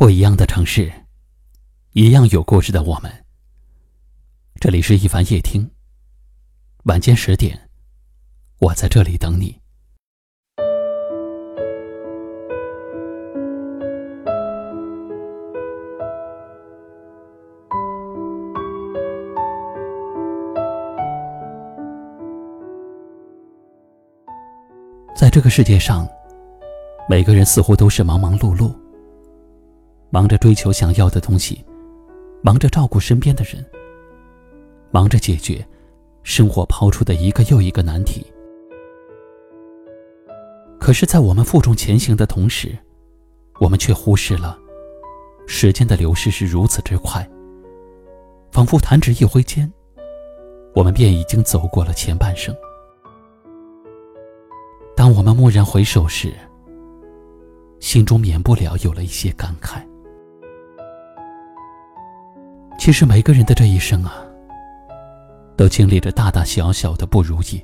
不一样的城市，一样有故事的我们。这里是一凡夜听，晚间十点，我在这里等你。在这个世界上，每个人似乎都是忙忙碌碌，忙着追求想要的东西，忙着照顾身边的人，忙着解决生活抛出的一个又一个难题。可是，在我们负重前行的同时，我们却忽视了时间的流逝是如此之快，仿佛弹指一挥间，我们便已经走过了前半生。当我们蓦然回首时，心中免不了有了一些感慨。其实每个人的这一生啊，都经历着大大小小的不如意。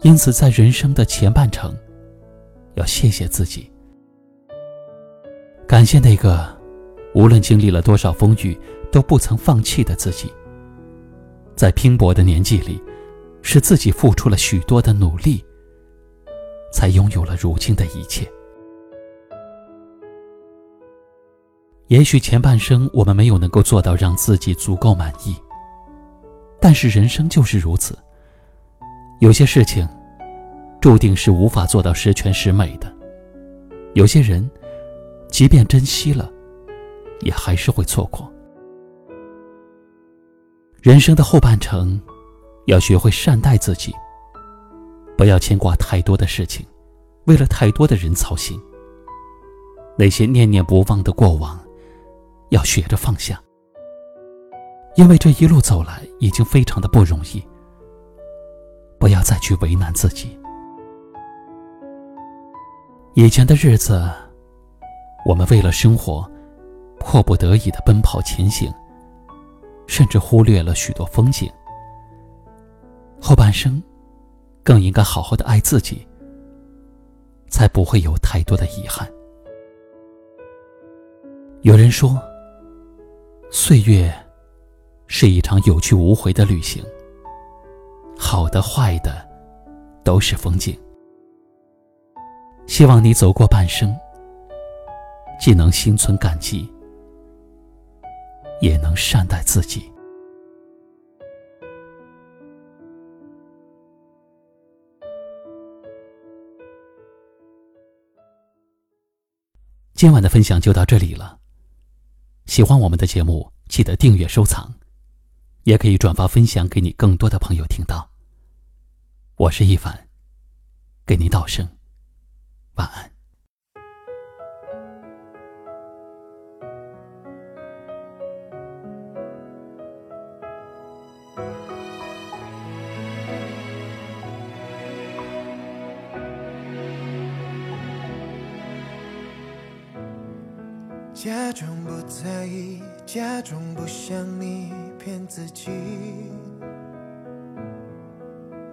因此，在人生的前半程，要谢谢自己，感谢那个无论经历了多少风雨都不曾放弃的自己。在拼搏的年纪里，是自己付出了许多的努力。才拥有了如今的一切。也许前半生我们没有能够做到让自己足够满意，但是人生就是如此。有些事情，注定是无法做到十全十美的；有些人，即便珍惜了，也还是会错过。人生的后半程，要学会善待自己。不要牵挂太多的事情，为了太多的人操心。那些念念不忘的过往，要学着放下。因为这一路走来已经非常的不容易，不要再去为难自己。以前的日子，我们为了生活，迫不得已的奔跑前行，甚至忽略了许多风景。后半生。更应该好好的爱自己，才不会有太多的遗憾。有人说，岁月是一场有去无回的旅行，好的坏的都是风景。希望你走过半生，既能心存感激，也能善待自己。今晚的分享就到这里了。喜欢我们的节目，记得订阅收藏，也可以转发分享给你更多的朋友听到。我是一凡，给您道声晚安。假装不在意，假装不想你，骗自己。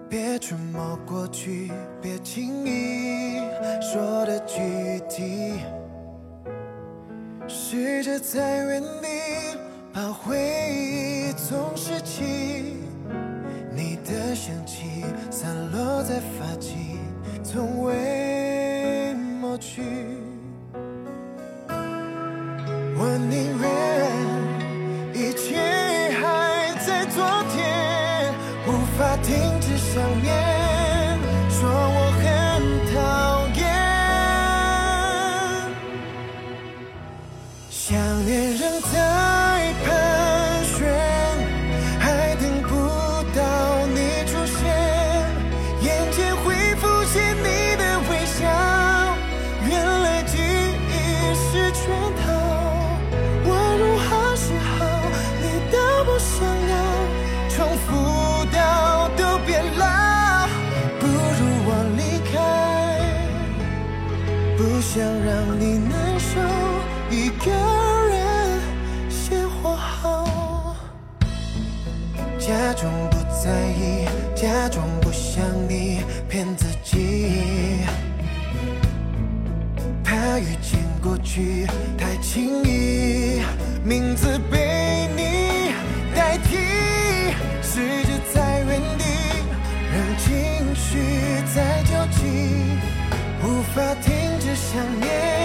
别沉默过去，别轻易说的具体。试着在原地把回忆总拾起，你的香气散落在发际，从未停止想念，说我很讨厌，想念仍在不想让你难受，一个人先活好。假装不在意，假装不想你骗自己。怕遇见过去太轻易，名字被你代替，世界在原地，让情绪在焦急，无法停。想念。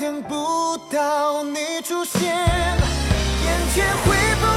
等不到你出现眼前会不